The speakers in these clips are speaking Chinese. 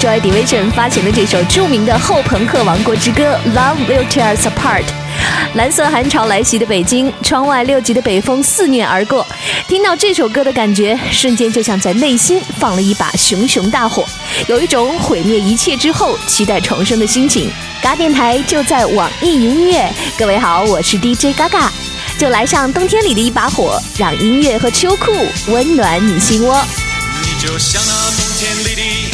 ，Joy Division 发行了这首著名的后朋克王国之歌《Love Will Tear Us Apart》。蓝色寒潮来袭的北京，窗外六级的北风肆虐而过。听到这首歌的感觉，瞬间就像在内心放了一把熊熊大火，有一种毁灭一切之后期待重生的心情。嘎电台就在网易云音乐，各位好，我是 DJ 嘎嘎，就来上冬天里的一把火，让音乐和秋裤温暖你心窝。你就像那冬天里的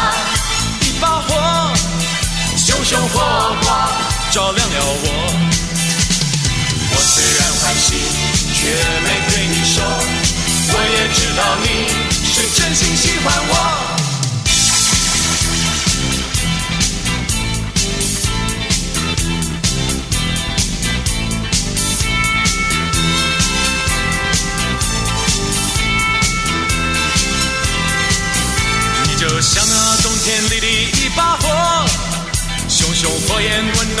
照亮了我。我虽然欢喜，却没对你说，我也知道你是真心喜欢我。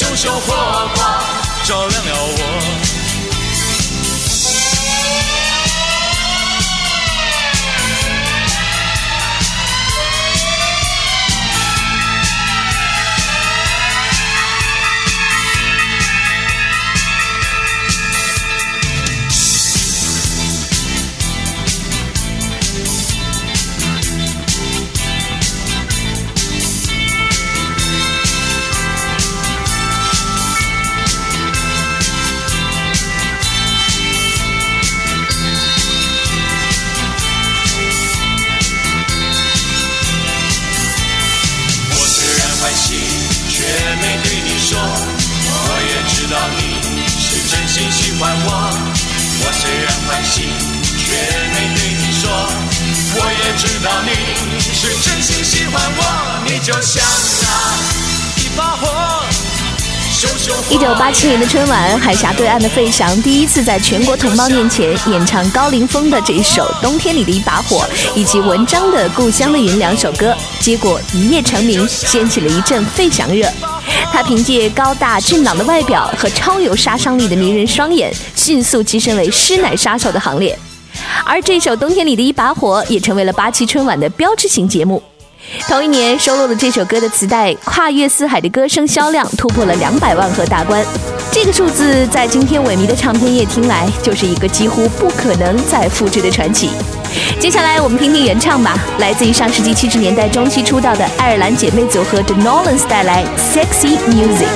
熊熊火光照亮了我。九八七年的春晚，海峡对岸的费翔第一次在全国同胞面前演唱高凌风的这一首《冬天里的一把火》，以及文章的《故乡的云》两首歌，结果一夜成名，掀起了一阵费翔热。他凭借高大俊朗的外表和超有杀伤力的迷人双眼，迅速跻身为师奶杀手的行列。而这首《冬天里的一把火》也成为了八七春晚的标志性节目。同一年收录了这首歌的磁带《跨越四海的歌声》销量突破了两百万盒大关，这个数字在今天萎靡的唱片业听来，就是一个几乎不可能再复制的传奇。接下来我们听听原唱吧，来自于上世纪七十年代中期出道的爱尔兰姐妹组合 The Nolans 带来《Sexy Music》。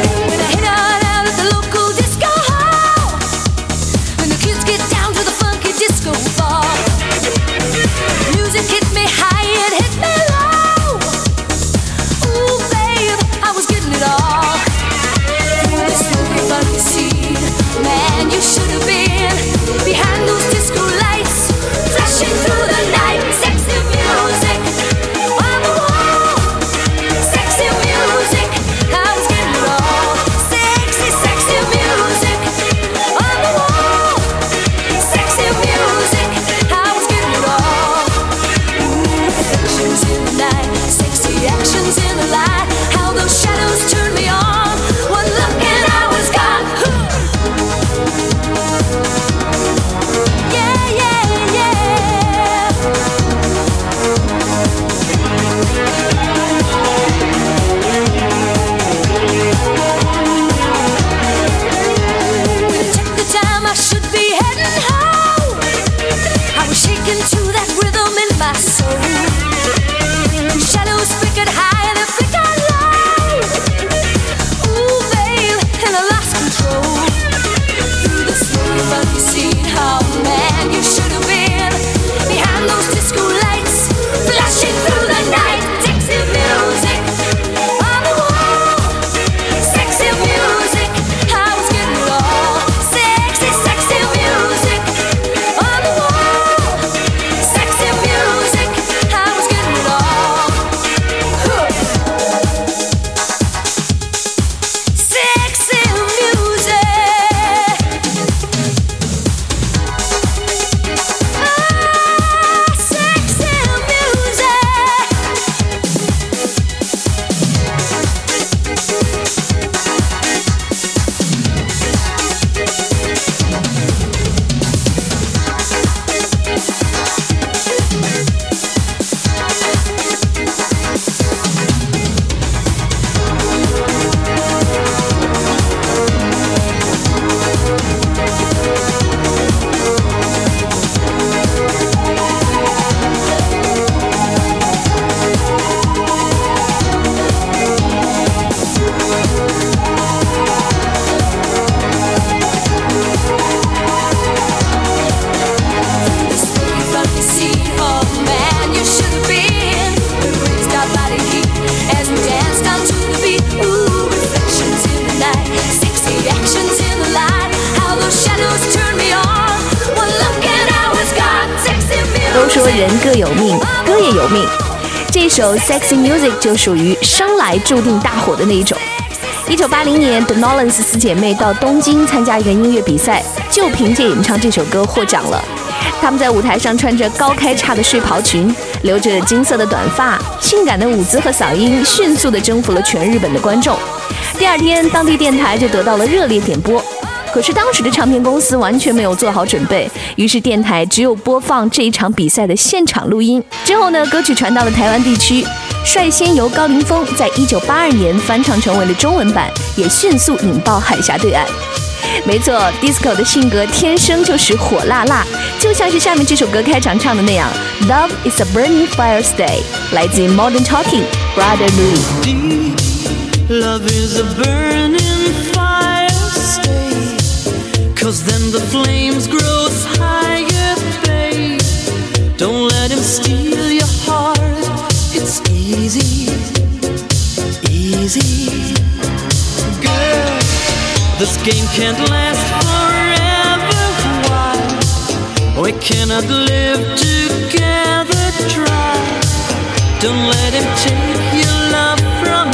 首《Sexy Music》就属于生来注定大火的那一种。一九八零年，The Nolans 四姐妹到东京参加一个音乐比赛，就凭借演唱这首歌获奖了。她们在舞台上穿着高开叉的睡袍裙，留着金色的短发，性感的舞姿和嗓音迅速地征服了全日本的观众。第二天，当地电台就得到了热烈点播。可是当时的唱片公司完全没有做好准备，于是电台只有播放这一场比赛的现场录音。之后呢，歌曲传到了台湾地区，率先由高凌风在一九八二年翻唱成为了中文版，也迅速引爆海峡对岸。没错，disco 的性格天生就是火辣辣，就像是下面这首歌开场唱的那样，Love is a burning fire stay，来自于 Modern Talking Brother Louis。Love is a burning. Cause then the flames grow higher, babe. Don't let him steal your heart. It's easy, easy. Girl, this game can't last forever. Why? We cannot live together. Try. Don't let him take your love from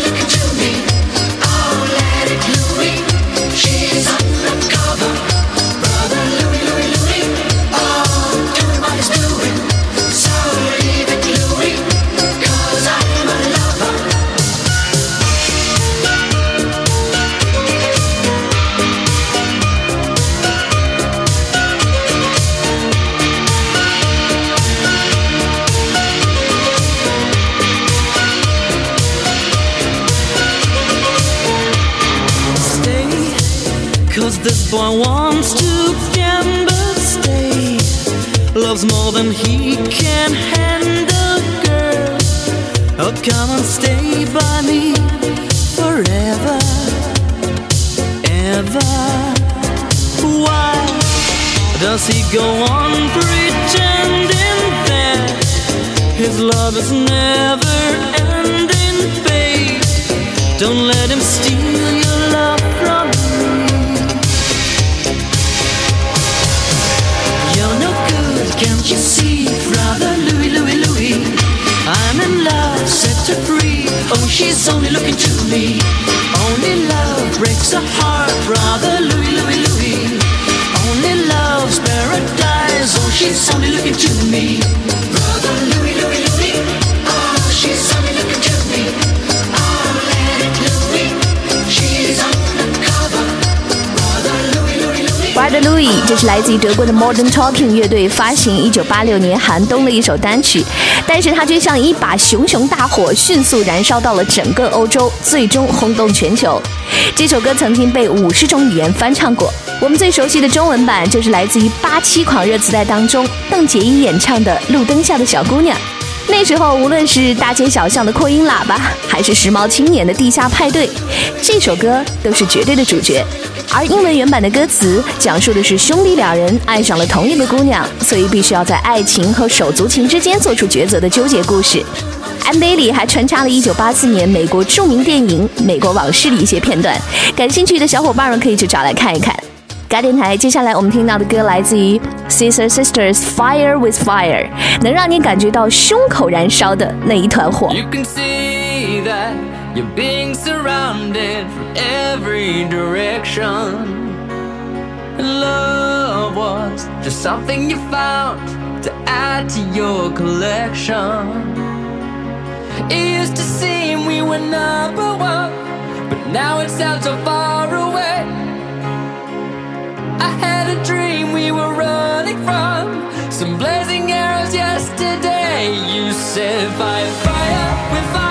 love is never ending, babe? Don't let him steal your love from me. You're no good, can't you see, brother Louis, Louis, Louis? I'm in love, set her free. Oh, she's only looking to me. Only love breaks a heart, brother Louis, Louis, Louis. Only love's paradise. Oh, she's only looking to me. Louis. 这是来自于德国的 Modern Talking 乐队发行一九八六年寒冬的一首单曲，但是它却像一把熊熊大火，迅速燃烧到了整个欧洲，最终轰动全球。这首歌曾经被五十种语言翻唱过，我们最熟悉的中文版就是来自于八七狂热磁带当中邓婕怡演唱的《路灯下的小姑娘》。那时候，无论是大街小巷的扩音喇叭，还是时髦青年的地下派对，这首歌都是绝对的主角。而英文原版的歌词讲述的是兄弟两人爱上了同一个姑娘，所以必须要在爱情和手足情之间做出抉择的纠结故事。MV 里还穿插了1984年美国著名电影《美国往事》的一些片段，感兴趣的小伙伴们可以去找来看一看。嘎电台，接下来我们听到的歌来自于 Sister Sisters Fire with Fire，能让你感觉到胸口燃烧的那一团火。 You can see that you're being surrounded from every direction. Love was just something you found to add to your collection. It used to seem we were number one, but now it sounds so far away. some blazing arrows yesterday. You said fire, fire, with fire,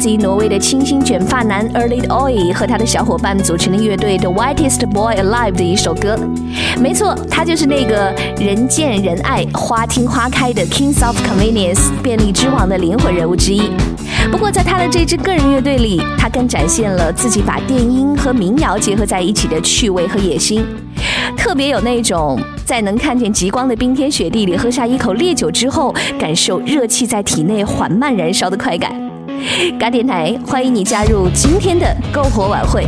自于挪威的清新卷发男 Early Oi 和他的小伙伴组成的乐队 The Whitest Boy Alive 的一首歌。没错，他就是那个人见人爱、花听花开的 Kings of Convenience 便利之王的灵魂人物之一。不过，在他的这支个人乐队里，他更展现了自己把电音和民谣结合在一起的趣味和野心，特别有那种在能看见极光的冰天雪地里喝下一口烈酒之后，感受热气在体内缓慢燃烧的快感。嘎电台欢迎你加入今天的篝火晚会。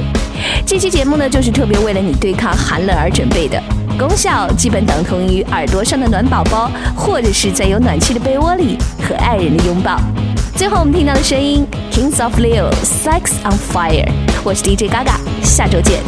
这期节目呢，就是特别为了你对抗寒冷而准备的，功效基本等同于耳朵上的暖宝宝，或者是在有暖气的被窝里和爱人的拥抱。最后我们听到的声音，Kings of Leo，Sex on Fire。我是 DJ 嘎嘎下周见。